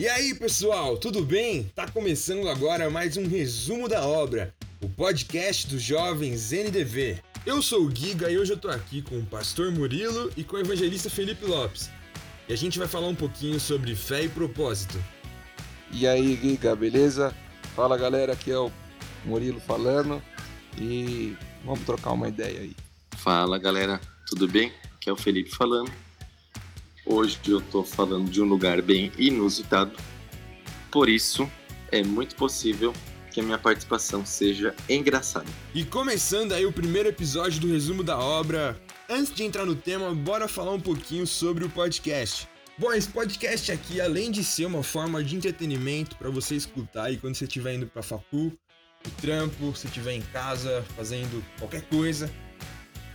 E aí, pessoal, tudo bem? Tá começando agora mais um resumo da obra, o podcast dos jovens NDV. Eu sou o Giga e hoje eu tô aqui com o pastor Murilo e com o evangelista Felipe Lopes. E a gente vai falar um pouquinho sobre fé e propósito. E aí, Giga, beleza? Fala galera, aqui é o Murilo falando e vamos trocar uma ideia aí. Fala galera, tudo bem? Aqui é o Felipe falando. Hoje eu tô falando de um lugar bem inusitado, por isso é muito possível que a minha participação seja engraçada. E começando aí o primeiro episódio do resumo da obra, antes de entrar no tema, bora falar um pouquinho sobre o podcast. Bom, esse podcast aqui, além de ser uma forma de entretenimento para você escutar aí quando você estiver indo para facu, o trampo, se estiver em casa fazendo qualquer coisa,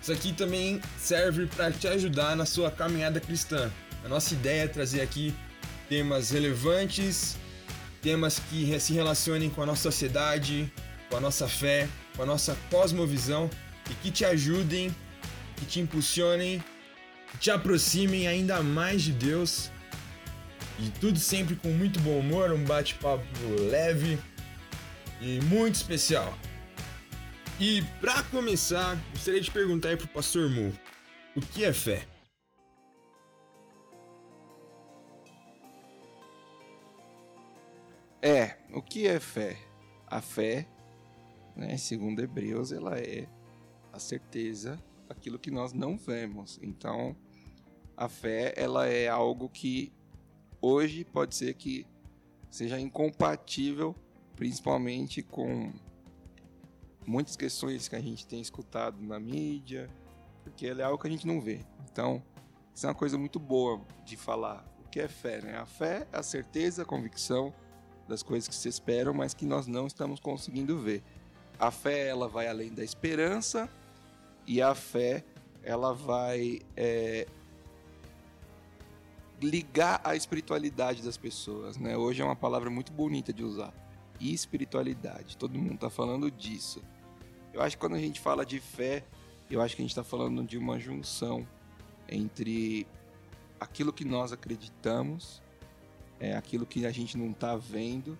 isso aqui também serve para te ajudar na sua caminhada cristã. A nossa ideia é trazer aqui temas relevantes, temas que se relacionem com a nossa sociedade, com a nossa fé, com a nossa cosmovisão e que te ajudem, que te impulsionem, que te aproximem ainda mais de Deus. E tudo sempre com muito bom humor, um bate-papo leve e muito especial. E para começar, gostaria de perguntar aí pro pastor Mu, o que é fé? É, o que é fé? A fé, né, segundo Hebreus, ela é a certeza daquilo que nós não vemos. Então, a fé, ela é algo que hoje pode ser que seja incompatível, principalmente com muitas questões que a gente tem escutado na mídia, porque ela é algo que a gente não vê. Então, isso é uma coisa muito boa de falar. O que é fé? Né? A fé é a certeza, a convicção das coisas que se esperam, mas que nós não estamos conseguindo ver. A fé ela vai além da esperança e a fé ela vai é, ligar a espiritualidade das pessoas. Né? Hoje é uma palavra muito bonita de usar. Espiritualidade. Todo mundo está falando disso. Eu acho que quando a gente fala de fé, eu acho que a gente está falando de uma junção entre aquilo que nós acreditamos, é aquilo que a gente não está vendo,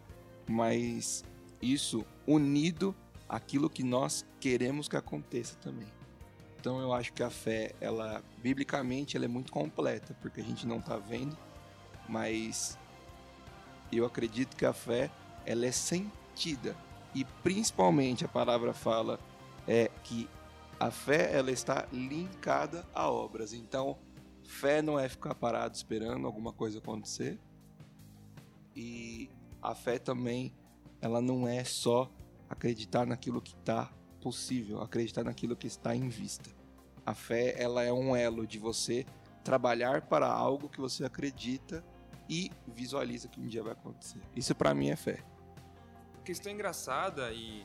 mas isso unido àquilo que nós queremos que aconteça também. Então eu acho que a fé, ela biblicamente, ela é muito completa, porque a gente não está vendo, mas eu acredito que a fé, ela é sentida e principalmente a palavra fala é que a fé ela está linkada a obras. Então, fé não é ficar parado esperando alguma coisa acontecer. E a fé também ela não é só acreditar naquilo que está possível, acreditar naquilo que está em vista. A fé ela é um elo de você trabalhar para algo que você acredita e visualiza que um dia vai acontecer. Isso para mim é fé questão engraçada e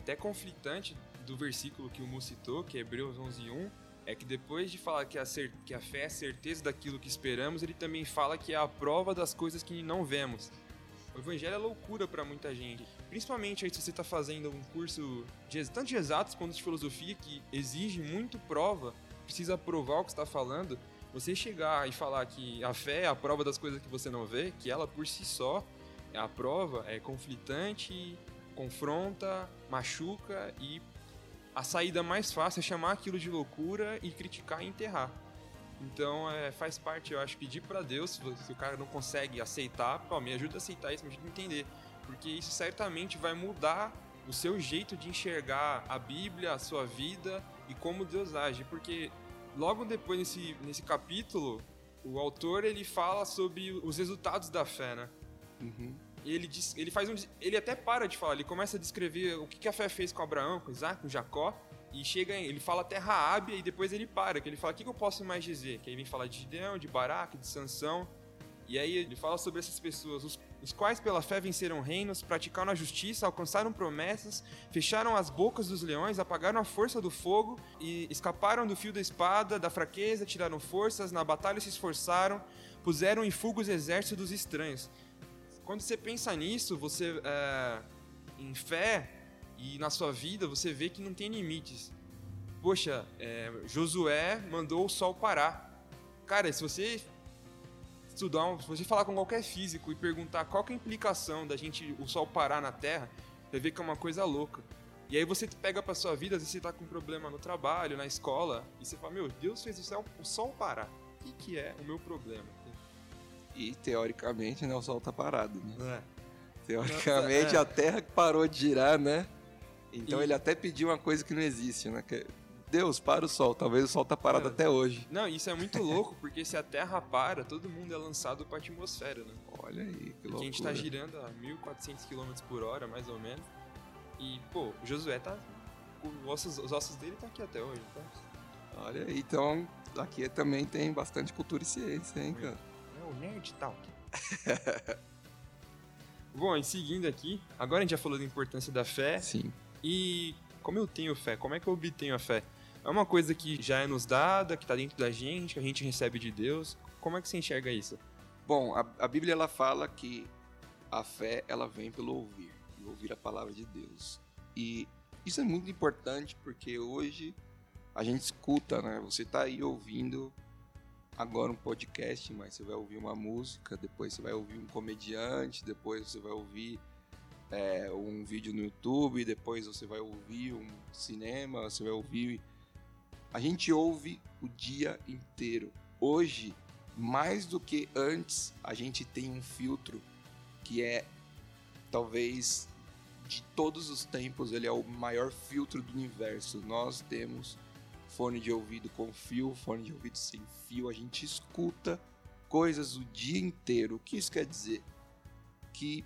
até conflitante do versículo que o Mu citou, que é Hebreus 11:1, é que depois de falar que a, que a fé é a certeza daquilo que esperamos, ele também fala que é a prova das coisas que não vemos. O evangelho é loucura para muita gente. Principalmente aí se você está fazendo um curso de, tanto de exatos quanto de filosofia que exige muito prova, precisa provar o que está falando. Você chegar e falar que a fé é a prova das coisas que você não vê, que ela por si só a prova é conflitante, confronta, machuca e a saída mais fácil é chamar aquilo de loucura e criticar e enterrar. Então é, faz parte, eu acho, pedir para Deus, se o cara não consegue aceitar, pô, me ajuda a aceitar isso, me ajuda a entender. Porque isso certamente vai mudar o seu jeito de enxergar a Bíblia, a sua vida e como Deus age. Porque logo depois nesse, nesse capítulo, o autor ele fala sobre os resultados da fé, né? Uhum. E ele, diz, ele faz um. Ele até para de falar, ele começa a descrever o que a fé fez com Abraão, com Isaac, com Jacó. E chega, ele fala até Raabe e depois ele para, que ele fala, o que, que eu posso mais dizer? Que aí vem falar de Gideão, de Baraque, de Sansão. E aí ele fala sobre essas pessoas, os, os, quais pela fé venceram reinos, praticaram a justiça, alcançaram promessas, fecharam as bocas dos leões, apagaram a força do fogo e escaparam do fio da espada, da fraqueza, tiraram forças, na batalha se esforçaram, puseram em fuga os exércitos dos estranhos quando você pensa nisso, você é, em fé e na sua vida, você vê que não tem limites. Poxa, é, Josué mandou o sol parar. Cara, se você estudar, se você falar com qualquer físico e perguntar qual é a implicação da gente o sol parar na Terra, vai ver que é uma coisa louca. E aí você pega pra sua vida, às vezes você tá com um problema no trabalho, na escola, e você fala, meu, Deus fez o, céu, o sol parar. O que, que é o meu problema? E teoricamente, né, o sol tá parado, né? É. Teoricamente Nossa, é. a Terra parou de girar, né? Então E- ele até pediu uma coisa que não existe, né? Que é, Deus, para o sol. Talvez o sol tá parado É. até hoje. Não, isso é muito louco, porque se a Terra para, todo mundo é lançado pra atmosfera, né? Olha aí, que Porque loucura. a gente tá girando a 1400 km por hora, mais ou menos. E, pô, o Josué tá. ossos- os ossos dele tá aqui até hoje, tá? Olha aí, então aqui também tem bastante cultura e ciência, hein, cara? O Nerd Talk. Bom, e seguindo aqui, agora a gente já falou da importância da fé. Sim. E como eu tenho fé? Como é que eu obtenho a fé? É uma coisa que já é nos dada, que tá dentro da gente, que a gente recebe de Deus. Como é que você enxerga isso? Bom, a, a Bíblia ela fala que a fé ela vem pelo ouvir, e ouvir a palavra de Deus. E isso é muito importante porque hoje a gente escuta, né? Você tá aí ouvindo agora um podcast, mas você vai ouvir uma música, depois você vai ouvir um comediante, depois você vai ouvir é, um vídeo no YouTube, depois você vai ouvir um cinema, você vai ouvir. A gente ouve o dia inteiro. Hoje, mais do que antes, a gente tem um filtro que é talvez de todos os tempos, ele é o maior filtro do universo. Nós temos fone de ouvido com fio, fone de ouvido sem fio, a gente escuta coisas o dia inteiro. O que isso quer dizer? Que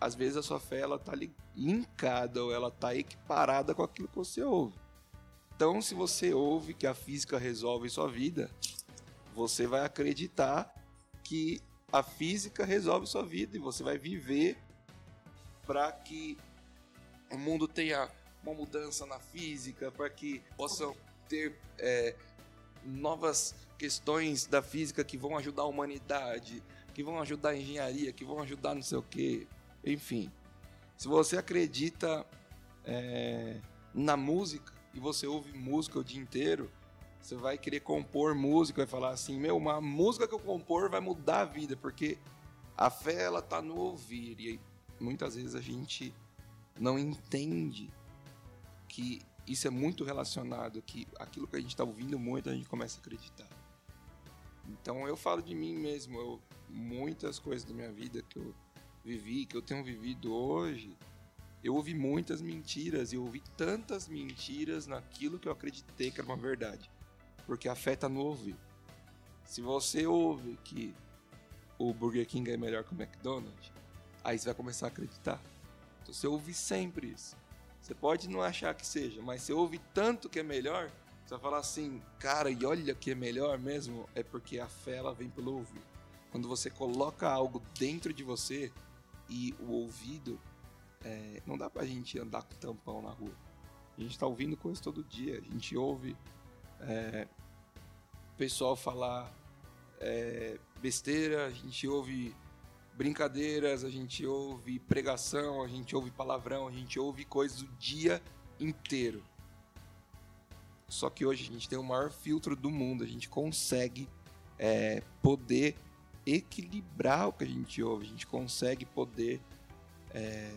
às vezes a sua fé ela tá li- linkada ou ela tá equiparada com aquilo que você ouve. Então, se você ouve que a física resolve sua vida, você vai acreditar que a física resolve sua vida e você vai viver para que o mundo tenha uma mudança na física, para que possam ter é, novas questões da física que vão ajudar a humanidade, que vão ajudar a engenharia, que vão ajudar não sei o quê. Enfim, se você acredita é, na música e você ouve música o dia inteiro, você vai querer compor música, vai falar assim, meu, uma música que eu compor vai mudar a vida, porque a fé ela tá no ouvir e muitas vezes a gente não entende que isso é muito relacionado, que aquilo que a gente está ouvindo muito a gente começa a acreditar. Então eu falo de mim mesmo, eu, muitas coisas da minha vida que eu vivi, que eu tenho vivido hoje, eu ouvi muitas mentiras e eu ouvi tantas mentiras naquilo que eu acreditei que era uma verdade. Porque a fé tá no ouvir. Se você ouve que o Burger King é melhor que o McDonald's, aí você vai começar a acreditar. Então você ouve sempre isso. Você pode não achar que seja, mas você ouve tanto que é melhor, você vai falar assim, cara, e olha que é melhor mesmo, é porque a fé ela vem pelo ouvir. Quando você coloca algo dentro de você e o ouvido, é, não dá pra gente andar com tampão na rua. A gente tá ouvindo coisas todo dia, a gente ouve é, pessoal falar é, besteira, a gente ouve brincadeiras, a gente ouve pregação, a gente ouve palavrão, a gente ouve coisas o dia inteiro. Só que hoje a gente tem o maior filtro do mundo, a gente consegue é, poder equilibrar o que a gente ouve, a gente consegue poder é,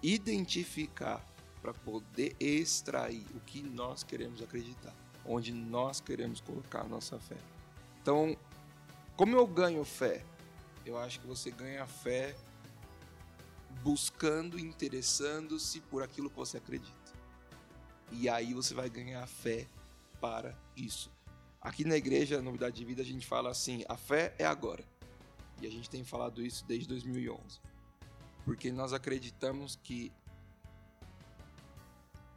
identificar para poder extrair o que nós queremos acreditar, onde nós queremos colocar a nossa fé. Então, como eu ganho fé? Eu acho que você ganha fé buscando, interessando-se por aquilo que você acredita. E aí você vai ganhar fé para isso. Aqui na igreja Novidade de Vida a gente fala assim: a fé é agora. E a gente tem falado isso desde 2011. Porque nós acreditamos que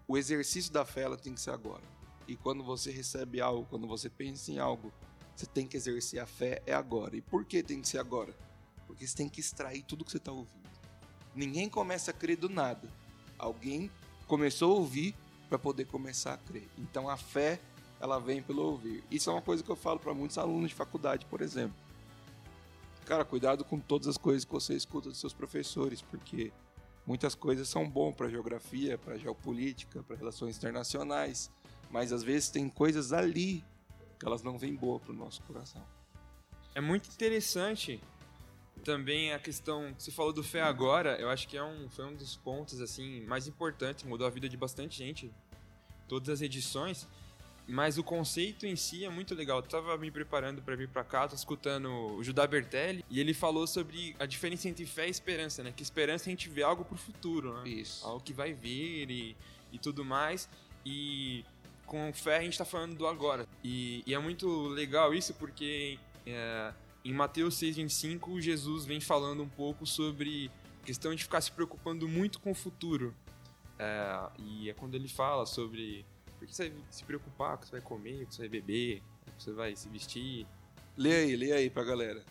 o exercício da fé ela tem que ser agora. E quando você recebe algo, quando você pensa em algo, você tem que exercer a fé é agora. E por que tem que ser agora? Porque você tem que extrair tudo que você está ouvindo. Ninguém começa a crer do nada. Alguém começou a ouvir para poder começar a crer. Então a fé ela vem pelo ouvir. Isso é uma coisa que eu falo para muitos alunos de faculdade, por exemplo. Cara, cuidado com todas as coisas que você escuta dos seus professores, porque muitas coisas são bom para geografia, para geopolítica, para relações internacionais, mas às vezes tem coisas ali que elas não vêm boa para o nosso coração. é muito interessante também a questão que você falou do fé agora, eu acho que é um, foi um dos pontos assim mais importantes, mudou a vida de bastante gente, todas as edições. Mas o conceito em si é muito legal. Eu tava me preparando para vir para cá, tô escutando o Judá Bertelli, e ele falou sobre a diferença entre fé e esperança, né? Que esperança a gente vê algo pro futuro, né? Isso. Algo que vai vir e, e tudo mais. E com fé a gente tá falando do agora. E, e é muito legal isso porque é, em Mateus 6,25, Jesus vem falando um pouco sobre a questão de ficar se preocupando muito com o futuro. É, e é quando ele fala sobre por que você vai se preocupar o que você vai comer, com o que você vai beber, o que você vai se vestir. Lê aí, lê aí pra galera.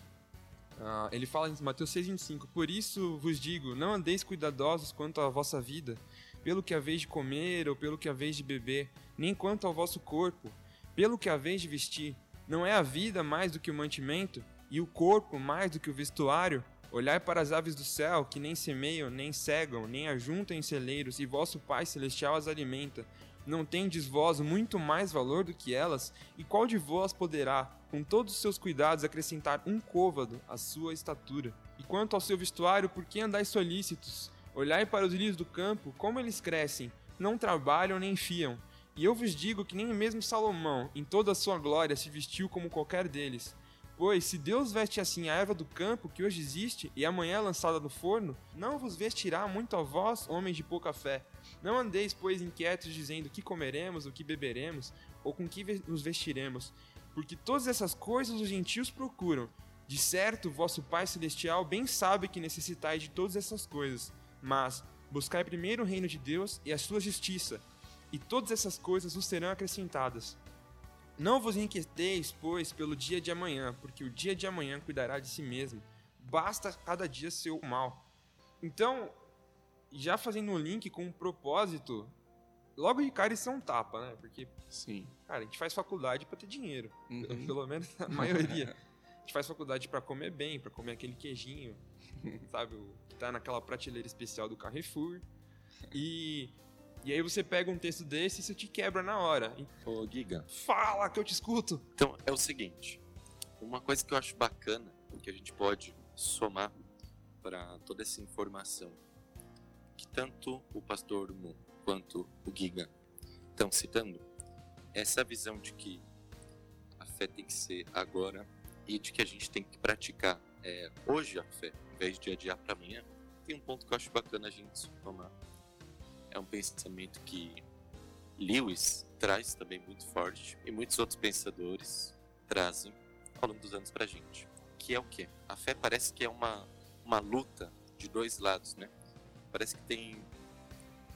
Ah, ele fala em Mateus 6,25: Por isso vos digo, não andeis cuidadosos quanto à vossa vida, pelo que haveis de comer ou pelo que haveis de beber, nem quanto ao vosso corpo, pelo que haveis de vestir. Não é a vida mais do que o mantimento, e o corpo mais do que o vestuário? Olhai para as aves do céu, que nem semeiam, nem cegam, nem ajuntam em celeiros, e vosso Pai Celestial as alimenta. Não tendes vós muito mais valor do que elas? E qual de vós poderá, com todos os seus cuidados, acrescentar um côvado à sua estatura? E quanto ao seu vestuário, por que andais solícitos? Olhai para os lírios do campo, como eles crescem, não trabalham nem fiam. E eu vos digo que nem mesmo Salomão, em toda a sua glória, se vestiu como qualquer deles. Pois, se Deus veste assim a erva do campo, que hoje existe, e amanhã é lançada no forno, não vos vestirá muito a vós, homens de pouca fé. Não andeis, pois, inquietos, dizendo que comeremos, o que beberemos, ou com que nos vestiremos, porque todas essas coisas os gentios procuram. De certo, vosso Pai Celestial bem sabe que necessitais de todas essas coisas. Mas buscai primeiro o reino de Deus e a sua justiça, e todas essas coisas vos serão acrescentadas. Não vos inquieteis, pois, pelo dia de amanhã, porque o dia de amanhã cuidará de si mesmo. Basta cada dia seu mal. Então, já fazendo um link com um propósito, logo de cara isso é um tapa, né? Porque, Sim. cara, a gente faz faculdade para ter dinheiro. Uhum. Pelo menos a maioria. A gente faz faculdade para comer bem, para comer aquele queijinho, sabe? O que tá naquela prateleira especial do Carrefour. E, e aí você pega um texto desse e isso te quebra na hora. Ô, Giga, fala que eu te escuto. então é o seguinte: uma coisa que eu acho bacana, que a gente pode somar para toda essa informação, que tanto o pastor Mu quanto o Giga estão citando, é essa visão de que a fé tem que ser agora e de que a gente tem que praticar é, hoje a fé, em vez de adiar para amanhã. Tem um ponto que eu acho bacana a gente somar. É um pensamento que Lewis traz também muito forte e muitos outros pensadores trazem ao longo dos anos pra gente. Que é o quê? A fé parece que é uma, uma luta de dois lados, né? Parece que tem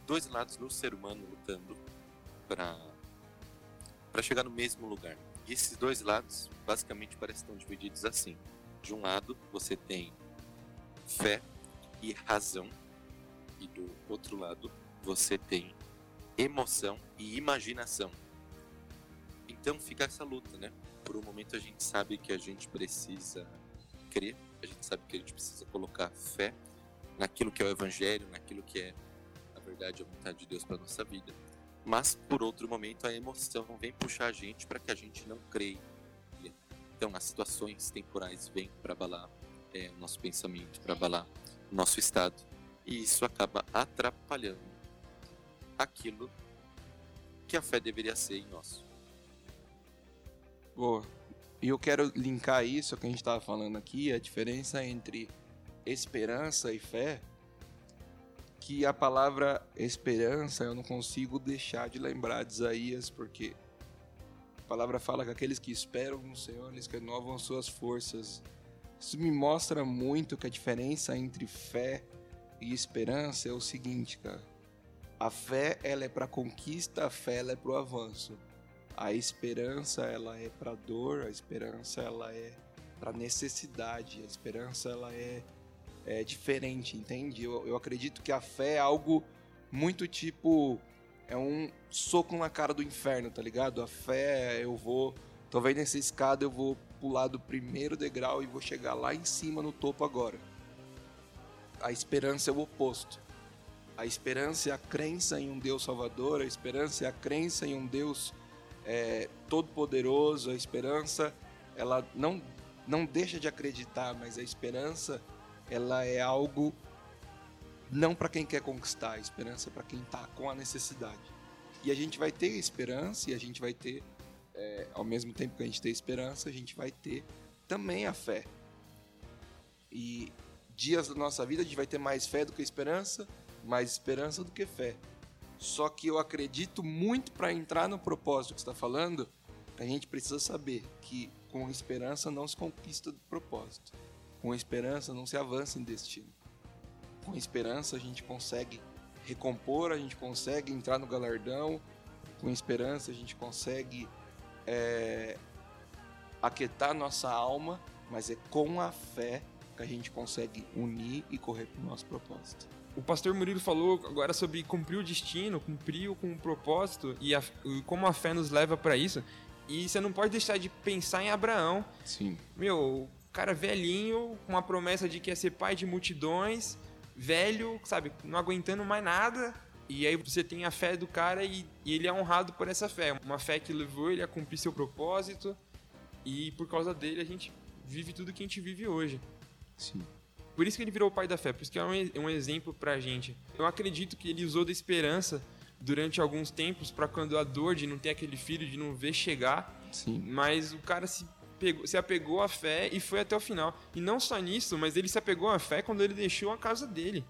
dois lados no ser humano lutando para para chegar no mesmo lugar. E esses dois lados basicamente parecem estão divididos assim. De um lado você tem fé e razão e do outro lado você tem emoção e imaginação. Então fica essa luta, né? Por um momento a gente sabe que a gente precisa crer, a gente sabe que a gente precisa colocar fé naquilo que é o evangelho, naquilo que é a verdade, a vontade de Deus para nossa vida. Mas por outro momento a emoção vem puxar a gente para que a gente não creia. Então as situações temporais vêm para abalar é, o nosso pensamento, para abalar o nosso estado. E isso acaba atrapalhando aquilo que a fé deveria ser em nós. Boa. E eu quero linkar isso que a gente estava falando aqui, a diferença entre esperança e fé. Que a palavra esperança eu não consigo deixar de lembrar de Isaías, porque a palavra fala que aqueles que esperam no Senhor, eles renovam suas forças. Isso me mostra muito que a diferença entre fé e esperança é o seguinte, cara. A fé, ela é para conquista, a fé, ela é para o avanço. A esperança, ela é para dor, a esperança, ela é para necessidade, a esperança, ela é, é diferente, entende? Eu, eu acredito que a fé é algo muito tipo. É um soco na cara do inferno, tá ligado? A fé, eu vou. Tô vendo essa escada, eu vou pular do primeiro degrau e vou chegar lá em cima no topo agora. A esperança é o oposto. A esperança é a crença em um Deus Salvador, a esperança é a crença em um Deus é, todo-poderoso, a esperança ela não não deixa de acreditar, mas a esperança ela é algo não para quem quer conquistar, a esperança é para quem está com a necessidade. E a gente vai ter esperança e a gente vai ter, é, ao mesmo tempo que a gente tem esperança, a gente vai ter também a fé. E dias da nossa vida a gente vai ter mais fé do que esperança, mais esperança do que fé. Só que eu acredito muito para entrar no propósito que está falando, a gente precisa saber que com esperança não se conquista do propósito. Com esperança não se avança em destino. Com esperança a gente consegue recompor, a gente consegue entrar no galardão. Com esperança a gente consegue é, aquietar nossa alma, mas é com a fé que a gente consegue unir e correr para o nosso propósito. O pastor Murilo falou agora sobre cumprir o destino, cumprir com o propósito e, a, e como a fé nos leva para isso. E você não pode deixar de pensar em Abraão. Sim. Meu, o cara velhinho, com a promessa de que ia ser pai de multidões, velho, sabe, não aguentando mais nada. E aí você tem a fé do cara e, e ele é honrado por essa fé. Uma fé que levou ele a cumprir seu propósito. E por causa dele a gente vive tudo que a gente vive hoje. Sim. Por isso que ele virou o pai da fé, por isso que é um, um exemplo pra gente. Eu acredito que ele usou da esperança durante alguns tempos para quando a dor de não ter aquele filho, de não ver chegar. Sim. Mas o cara se, pegou, se apegou à fé e foi até o final. E não só nisso, mas ele se apegou à fé quando ele deixou a casa dele.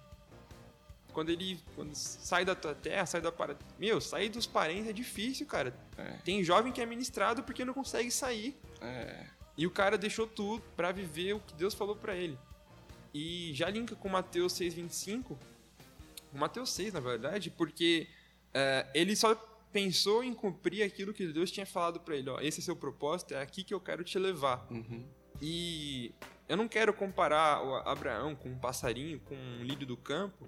Quando ele quando sai da tua terra, sai da parada. Meu, sair dos parentes é difícil, cara. É. Tem jovem que é ministrado porque não consegue sair. É. E o cara deixou tudo para viver o que Deus falou para ele. E já linka com Mateus 6,25, o Mateus 6, na verdade, porque é, ele só pensou em cumprir aquilo que Deus tinha falado para ele. Ó, esse é seu propósito, é aqui que eu quero te levar. Uhum. E eu não quero comparar o Abraão com um passarinho, com um lírio do campo.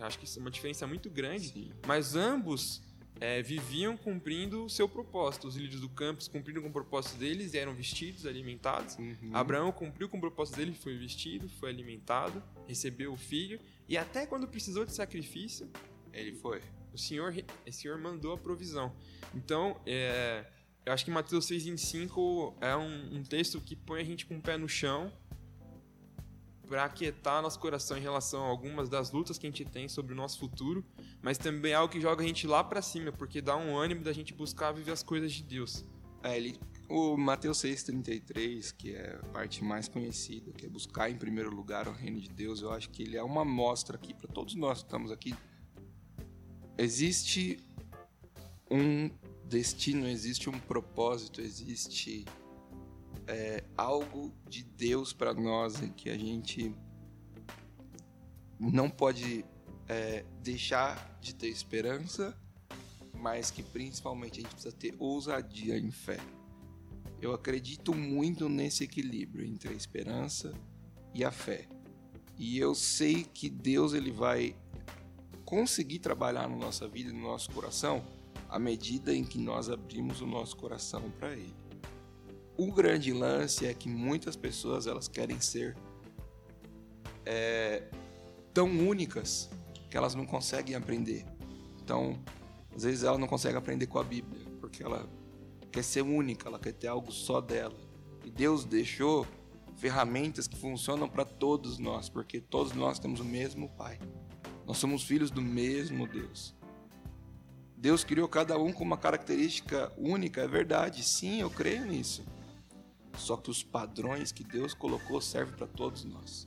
Acho que isso é uma diferença muito grande. Sim. Mas ambos é, viviam cumprindo o seu propósito. Os líderes do campus cumpriram com o propósito deles eram vestidos, alimentados. Uhum. Abraão cumpriu com o propósito dele, foi vestido, foi alimentado, recebeu o filho. E até quando precisou de sacrifício, Ele foi. o Senhor, o Senhor mandou a provisão. Então, é, eu acho que Mateus 6, 25 é um, um texto que põe a gente com o pé no chão para aquietar nosso coração em relação a algumas das lutas que a gente tem sobre o nosso futuro, mas também é algo que joga a gente lá para cima, porque dá um ânimo da gente buscar viver as coisas de Deus. É, ele, o Mateus 6,33, que é a parte mais conhecida, que é buscar em primeiro lugar o reino de Deus, eu acho que ele é uma mostra aqui para todos nós que estamos aqui. Existe um destino, existe um propósito, existe é, algo de Deus para nós em que a gente não pode é, deixar de ter esperança, mas que principalmente a gente precisa ter ousadia em fé. Eu acredito muito nesse equilíbrio entre a esperança e a fé. E eu sei que Deus ele vai conseguir trabalhar na nossa vida e no nosso coração à medida em que nós abrimos o nosso coração para Ele. O grande lance é que muitas pessoas elas querem ser é, tão únicas que elas não conseguem aprender. Então, às vezes ela não consegue aprender com a Bíblia, porque ela quer ser única, ela quer ter algo só dela. E Deus deixou ferramentas que funcionam para todos nós, porque todos nós temos o mesmo Pai. Nós somos filhos do mesmo Deus. Deus criou cada um com uma característica única, é verdade, sim, eu creio nisso. Só que os padrões que Deus colocou servem para todos nós.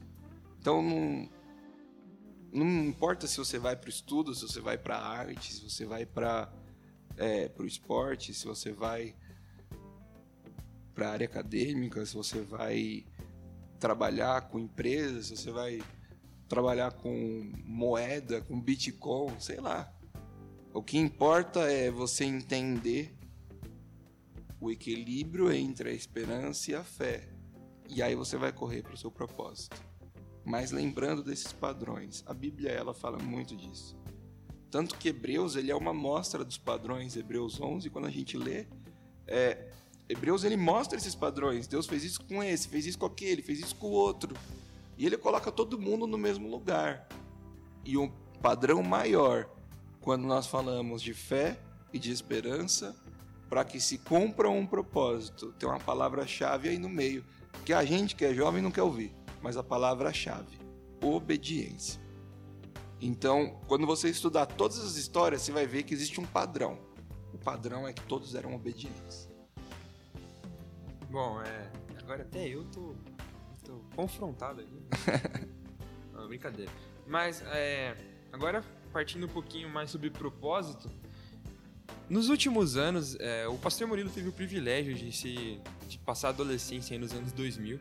Então não, não importa se você vai para o estudo, se você vai para a arte, se você vai para é, o esporte, se você vai para a área acadêmica, se você vai trabalhar com empresas, se você vai trabalhar com moeda, com Bitcoin, sei lá. O que importa é você entender o equilíbrio entre a esperança e a fé. E aí você vai correr para o seu propósito. Mas lembrando desses padrões, a Bíblia ela fala muito disso. Tanto que Hebreus ele é uma mostra dos padrões. Hebreus 11, quando a gente lê, é, Hebreus ele mostra esses padrões. Deus fez isso com esse, fez isso com aquele, fez isso com o outro. E ele coloca todo mundo no mesmo lugar. E um padrão maior, quando nós falamos de fé e de esperança, para que se cumpra um propósito, tem uma palavra-chave aí no meio, Que a gente que é jovem não quer ouvir, mas a palavra-chave: obediência. Então, quando você estudar todas as histórias, você vai ver que existe um padrão. O padrão é que todos eram obedientes. Bom, é. Agora até eu tô, tô confrontado aqui. Não, brincadeira. Mas, é. Agora, partindo um pouquinho mais sobre propósito. Nos últimos anos, é, o Pastor Murilo teve o privilégio de, se, de passar a adolescência aí nos anos 2000.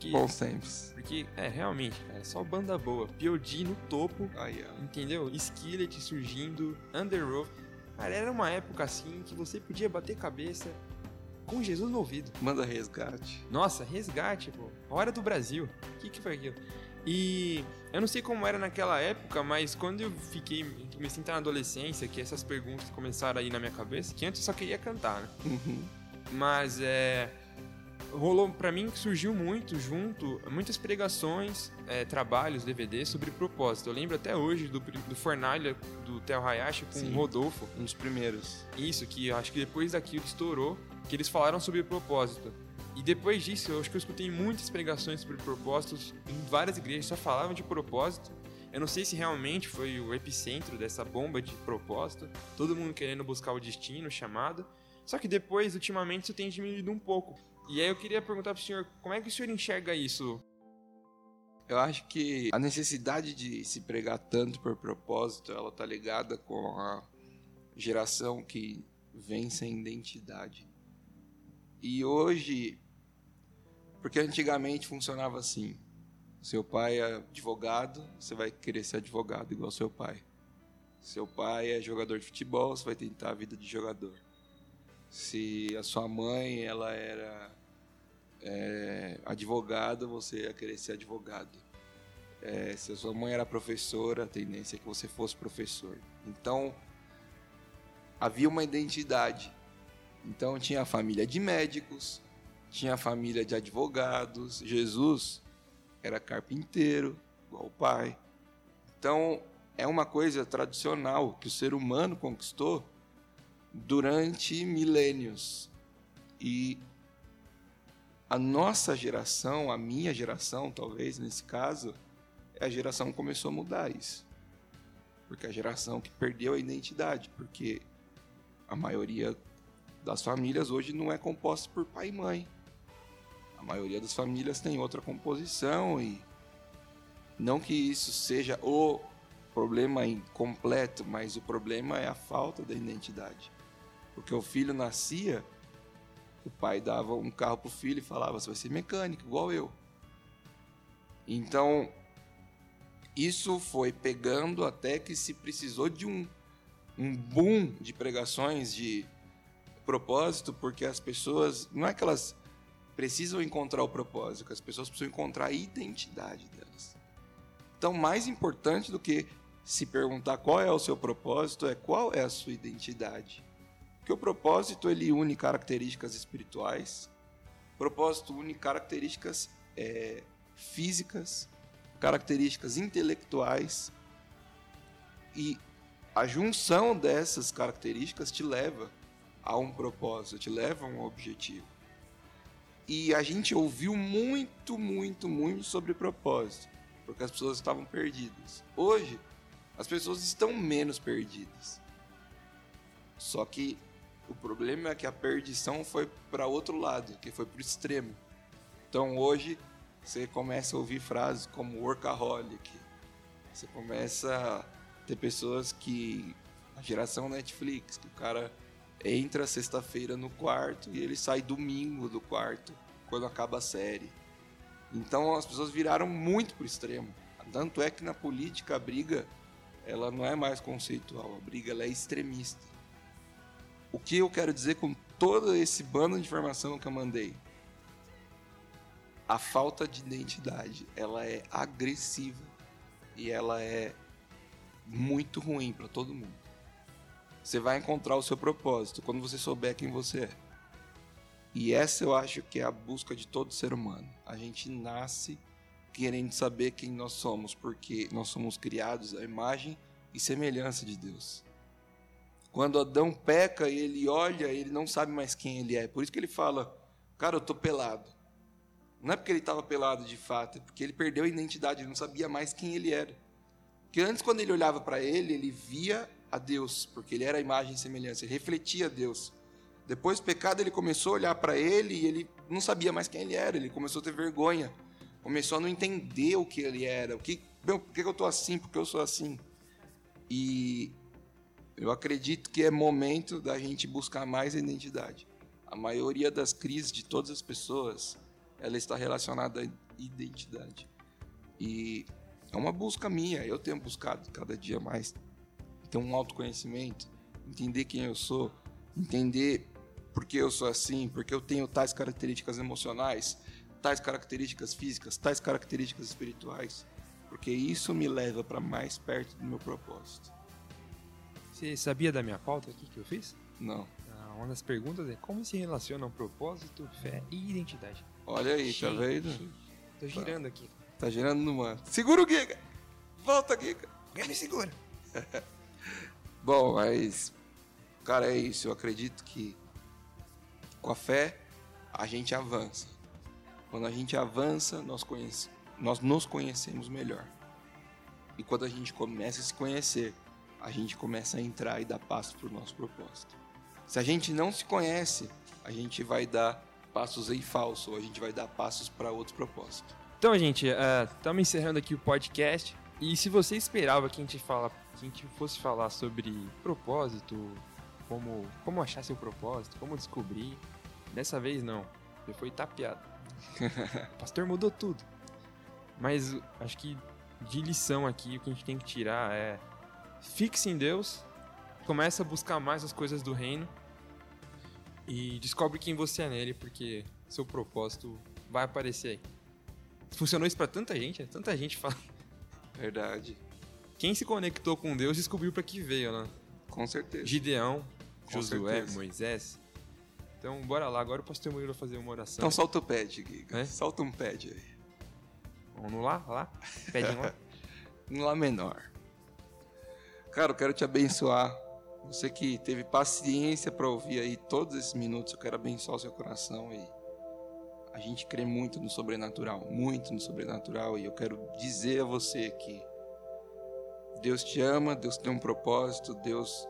Que, Bons tempos. Porque, é, realmente, cara, só banda boa. P.O.D. no topo, Ai, ai. entendeu? Skillet surgindo, Underoath. Cara, era uma época assim que você podia bater cabeça com Jesus no ouvido. Manda resgate. Nossa, resgate, pô. Hora do Brasil. O que, que foi aquilo? E eu não sei como era naquela época, mas quando eu fiquei, comecei a entrar na adolescência, que essas perguntas começaram aí na minha cabeça, que antes eu só queria cantar, né? Uhum. Mas é. Rolou pra mim que surgiu muito junto, muitas pregações, é, trabalhos, DVDs sobre propósito. Eu lembro até hoje do, do Fornalha do Theo Hayashi com Sim. o Rodolfo. Um dos primeiros. Isso, que eu acho que depois daquilo estourou, que eles falaram sobre propósito. E depois disso, eu acho que eu escutei muitas pregações sobre propósitos em várias igrejas, só falavam de propósito. Eu não sei se realmente foi o epicentro dessa bomba de propósito, todo mundo querendo buscar o destino, o chamado. Só que depois, ultimamente, isso tem diminuído um pouco. E aí eu queria perguntar pro senhor, como é que o senhor enxerga isso? Eu acho que a necessidade de se pregar tanto por propósito, ela tá ligada com a geração que vem sem identidade. E hoje, porque antigamente funcionava assim: seu pai é advogado, você vai querer ser advogado igual seu pai. Seu pai é jogador de futebol, você vai tentar a vida de jogador. Se a sua mãe ela era é, advogada, você ia querer ser advogado. É, se a sua mãe era professora, a tendência é que você fosse professor. Então, havia uma identidade. Então, tinha a família de médicos, tinha família de advogados. Jesus era carpinteiro, igual o pai. Então, é uma coisa tradicional que o ser humano conquistou durante milênios. E a nossa geração, a minha geração, talvez nesse caso, é a geração que começou a mudar isso. Porque a geração que perdeu a identidade, porque a maioria das famílias hoje não é composta por pai e mãe. Maioria das famílias tem outra composição e não que isso seja o problema incompleto, mas o problema é a falta da identidade. Porque o filho nascia, o pai dava um carro pro filho e falava: "Você vai ser mecânico igual eu". Então, isso foi pegando até que se precisou de um, um boom de pregações de propósito, porque as pessoas, não é que elas precisam encontrar o propósito, as pessoas precisam encontrar a identidade delas. Então, mais importante do que se perguntar qual é o seu propósito é qual é a sua identidade. Porque o propósito ele une características espirituais, o propósito une características é, físicas, características intelectuais e a junção dessas características te leva a um propósito, te leva a um objetivo. E a gente ouviu muito, muito, muito sobre propósito, porque as pessoas estavam perdidas. Hoje, as pessoas estão menos perdidas. Só que o problema é que a perdição foi para outro lado, que foi para o extremo. Então hoje você começa a ouvir frases como workaholic. Você começa a ter pessoas que a geração Netflix, que o cara entra sexta-feira no quarto e ele sai domingo do quarto quando acaba a série. Então as pessoas viraram muito pro extremo. Tanto é que na política a briga ela não é mais conceitual, a briga é extremista. O que eu quero dizer com todo esse bando de informação que eu mandei? A falta de identidade, ela é agressiva e ela é muito ruim para todo mundo. Você vai encontrar o seu propósito quando você souber quem você é. E essa eu acho que é a busca de todo ser humano. A gente nasce querendo saber quem nós somos, porque nós somos criados à imagem e semelhança de Deus. Quando Adão peca ele olha, ele não sabe mais quem ele é. Por isso que ele fala: Cara, eu tô pelado. Não é porque ele estava pelado de fato, é porque ele perdeu a identidade, ele não sabia mais quem ele era. Porque antes, quando ele olhava para ele, ele via a Deus, porque ele era a imagem e semelhança, ele refletia Deus. Depois do pecado, ele começou a olhar para ele e ele não sabia mais quem ele era, ele começou a ter vergonha, começou a não entender o que ele era, o que, meu, por que eu estou assim, por que eu sou assim. E eu acredito que é momento da gente buscar mais identidade. A maioria das crises de todas as pessoas, ela está relacionada à identidade. E é uma busca minha, eu tenho buscado cada dia mais ter um autoconhecimento, entender quem eu sou, entender por que eu sou assim, porque eu tenho tais características emocionais, tais características físicas, tais características espirituais, porque isso me leva para mais perto do meu propósito. Você sabia da minha pauta aqui que eu fiz? Não. Ah, uma das perguntas é como se relacionam propósito, fé e identidade. Olha aí, tá vendo? Tô girando aqui. Tá girando no manto. Segura o Giga! Volta, Giga! Me segura. Bom, mas. Cara, é isso. Eu acredito que com a fé a gente avança. Quando a gente avança, nós, conhece... nós nos conhecemos melhor. E quando a gente começa a se conhecer, a gente começa a entrar e dar passos para o nosso propósito. Se a gente não se conhece, a gente vai dar passos em falso, ou a gente vai dar passos para outro propósito. Então, gente, estamos encerrando aqui o podcast. E se você esperava que a gente, fala, que a gente fosse falar sobre propósito, como, como achar seu propósito, como descobrir, dessa vez não. Você foi tapeado. o pastor mudou tudo. Mas acho que de lição aqui, o que a gente tem que tirar é fixe em Deus, começa a buscar mais as coisas do reino e descobre quem você é nele, porque seu propósito vai aparecer aí. Funcionou isso pra tanta gente, né? Tanta gente fala. Verdade. Quem se conectou com Deus descobriu pra que veio, né? Com certeza. Gideão, Com Josué, certeza. Moisés. Então, bora lá. Agora o pastor Murilo vai fazer uma oração. Então solta o pad, Giga. É? Solta um pad aí. Vamos lá, lá. Pede lá. Lá menor. Cara, eu quero te abençoar. Você que teve paciência para ouvir aí todos esses minutos, eu quero abençoar o seu coração e a gente crê muito no sobrenatural, muito no sobrenatural e eu quero dizer a você que Deus te ama, Deus tem um propósito, Deus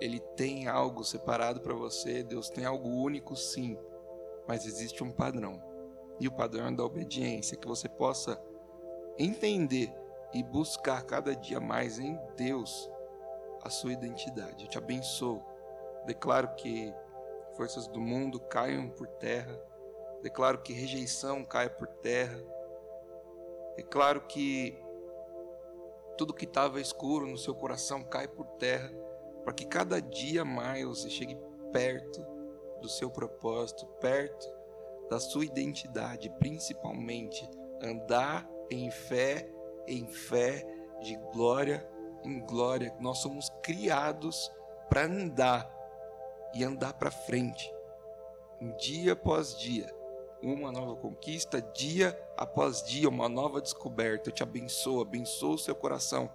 ele tem algo separado para você, Deus tem algo único sim, mas existe um padrão. E o padrão é da obediência, que você possa entender e buscar cada dia mais em Deus a sua identidade. Eu te abençoo. Declaro que forças do mundo caiam por terra. Declaro que rejeição caia por terra. Declaro que tudo que estava escuro no seu coração cai por terra, para que cada dia mais você chegue perto do seu propósito, perto da sua identidade, principalmente andar em fé, em fé, de glória em glória. Nós somos criados para andar e andar para frente, dia após dia. Uma nova conquista, dia após dia, uma nova descoberta. Eu te abençoo, abençoo o seu coração,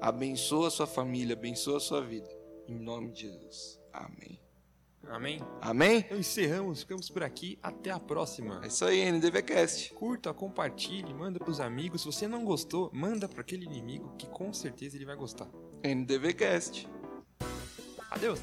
abençoa a sua família, abençoa a sua vida. Em nome de Jesus. Amém. Amém? Amém? Então encerramos, ficamos por aqui. Até a próxima. É isso aí, NDVcast. Curta, compartilhe, manda pros amigos. Se você não gostou, manda para aquele inimigo que com certeza ele vai gostar. NDVcast. Adeus!